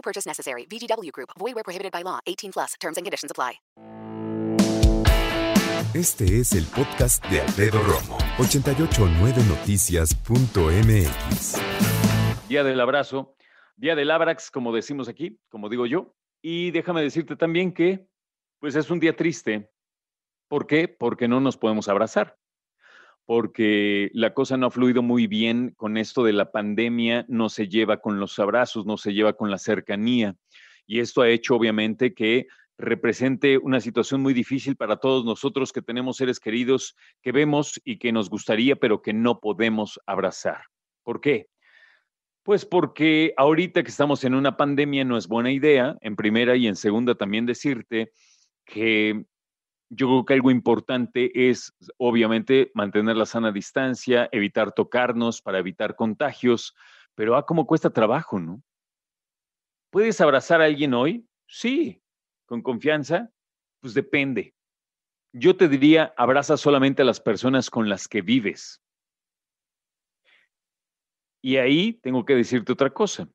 No purchase necessary. VGW Group. Void where prohibited by law. 18 plus. Terms and conditions apply. Este es el podcast de Alfredo Romo. 889noticias.mx. Día del abrazo, día del Abrax, como decimos aquí, como digo yo. Y déjame decirte también que, pues es un día triste. ¿Por qué? Porque no nos podemos abrazar. Porque la cosa no ha fluido muy bien con esto de la pandemia, no se lleva con los abrazos, no se lleva con la cercanía. Y esto ha hecho, obviamente, que represente una situación muy difícil para todos nosotros que tenemos seres queridos que vemos y que nos gustaría, pero que no podemos abrazar. ¿Por qué? Pues porque ahorita que estamos en una pandemia no es buena idea, en primera y en segunda también decirte que yo creo que algo importante es, obviamente, mantener la sana distancia, evitar tocarnos para evitar contagios, pero ah, cómo cuesta trabajo, ¿no? ¿Puedes abrazar a alguien hoy? Sí, con confianza. Pues depende. Yo te diría, abraza solamente a las personas con las que vives. Y ahí tengo que decirte otra cosa.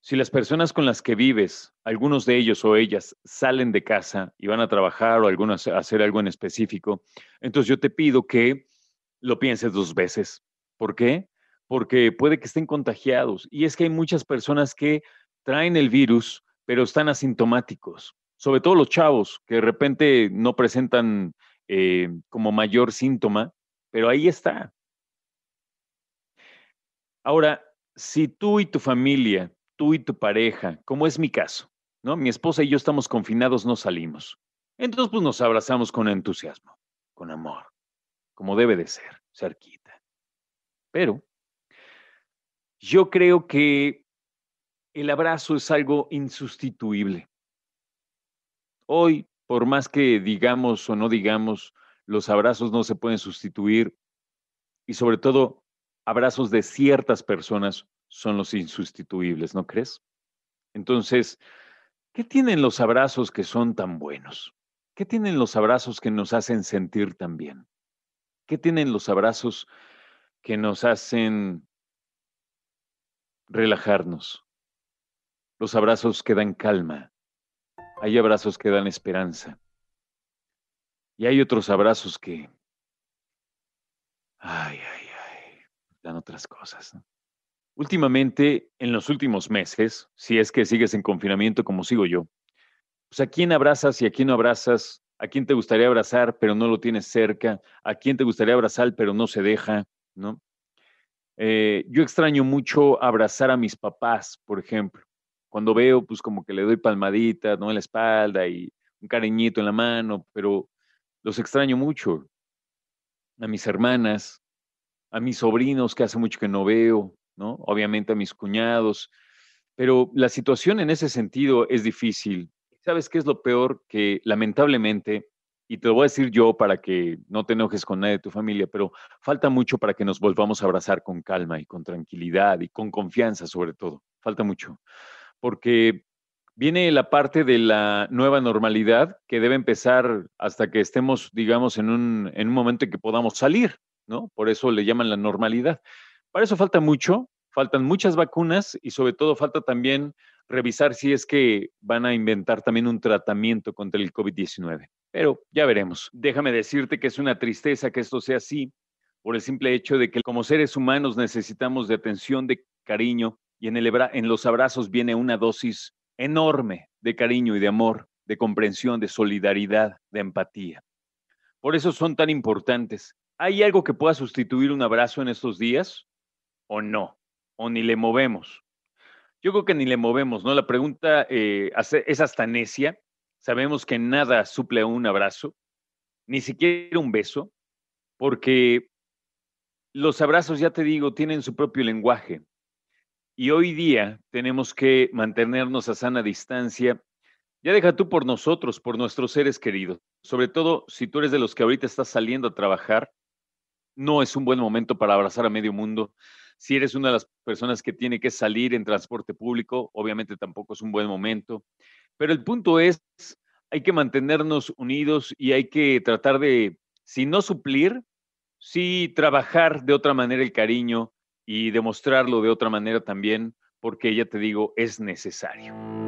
Si las personas con las que vives, algunos de ellos o ellas, salen de casa y van a trabajar o algunos a hacer algo en específico, entonces yo te pido que lo pienses dos veces. ¿Por qué? Porque puede que estén contagiados. Y es que hay muchas personas que traen el virus, pero están asintomáticos. Sobre todo los chavos, que de repente no presentan eh, como mayor síntoma, pero ahí está. Ahora, si tú y tu familia tú y tu pareja, como es mi caso, ¿no? Mi esposa y yo estamos confinados, no salimos. Entonces, pues nos abrazamos con entusiasmo, con amor, como debe de ser, cerquita. Pero yo creo que el abrazo es algo insustituible. Hoy, por más que digamos o no digamos, los abrazos no se pueden sustituir y sobre todo abrazos de ciertas personas son los insustituibles, ¿no crees? Entonces, ¿qué tienen los abrazos que son tan buenos? ¿Qué tienen los abrazos que nos hacen sentir tan bien? ¿Qué tienen los abrazos que nos hacen relajarnos? Los abrazos que dan calma. Hay abrazos que dan esperanza. Y hay otros abrazos que... Ay, ay, ay. Dan otras cosas. ¿no? Últimamente, en los últimos meses, si es que sigues en confinamiento como sigo yo, pues a quién abrazas y a quién no abrazas, a quién te gustaría abrazar pero no lo tienes cerca, a quién te gustaría abrazar pero no se deja, ¿no? Eh, yo extraño mucho abrazar a mis papás, por ejemplo. Cuando veo, pues como que le doy palmaditas, ¿no? En la espalda y un cariñito en la mano, pero los extraño mucho. A mis hermanas, a mis sobrinos que hace mucho que no veo, Obviamente a mis cuñados, pero la situación en ese sentido es difícil. ¿Sabes qué es lo peor? Que lamentablemente, y te lo voy a decir yo para que no te enojes con nadie de tu familia, pero falta mucho para que nos volvamos a abrazar con calma y con tranquilidad y con confianza sobre todo. Falta mucho. Porque viene la parte de la nueva normalidad que debe empezar hasta que estemos, digamos, en un, en un momento en que podamos salir, ¿no? Por eso le llaman la normalidad. Para eso falta mucho, faltan muchas vacunas y sobre todo falta también revisar si es que van a inventar también un tratamiento contra el COVID-19. Pero ya veremos. Déjame decirte que es una tristeza que esto sea así por el simple hecho de que como seres humanos necesitamos de atención, de cariño y en, el, en los abrazos viene una dosis enorme de cariño y de amor, de comprensión, de solidaridad, de empatía. Por eso son tan importantes. ¿Hay algo que pueda sustituir un abrazo en estos días? O no, o ni le movemos. Yo creo que ni le movemos, ¿no? La pregunta eh, es hasta necia. Sabemos que nada suple un abrazo, ni siquiera un beso, porque los abrazos, ya te digo, tienen su propio lenguaje. Y hoy día tenemos que mantenernos a sana distancia. Ya deja tú por nosotros, por nuestros seres queridos. Sobre todo si tú eres de los que ahorita estás saliendo a trabajar, no es un buen momento para abrazar a medio mundo. Si eres una de las personas que tiene que salir en transporte público, obviamente tampoco es un buen momento. Pero el punto es, hay que mantenernos unidos y hay que tratar de, si no suplir, sí trabajar de otra manera el cariño y demostrarlo de otra manera también, porque ya te digo, es necesario.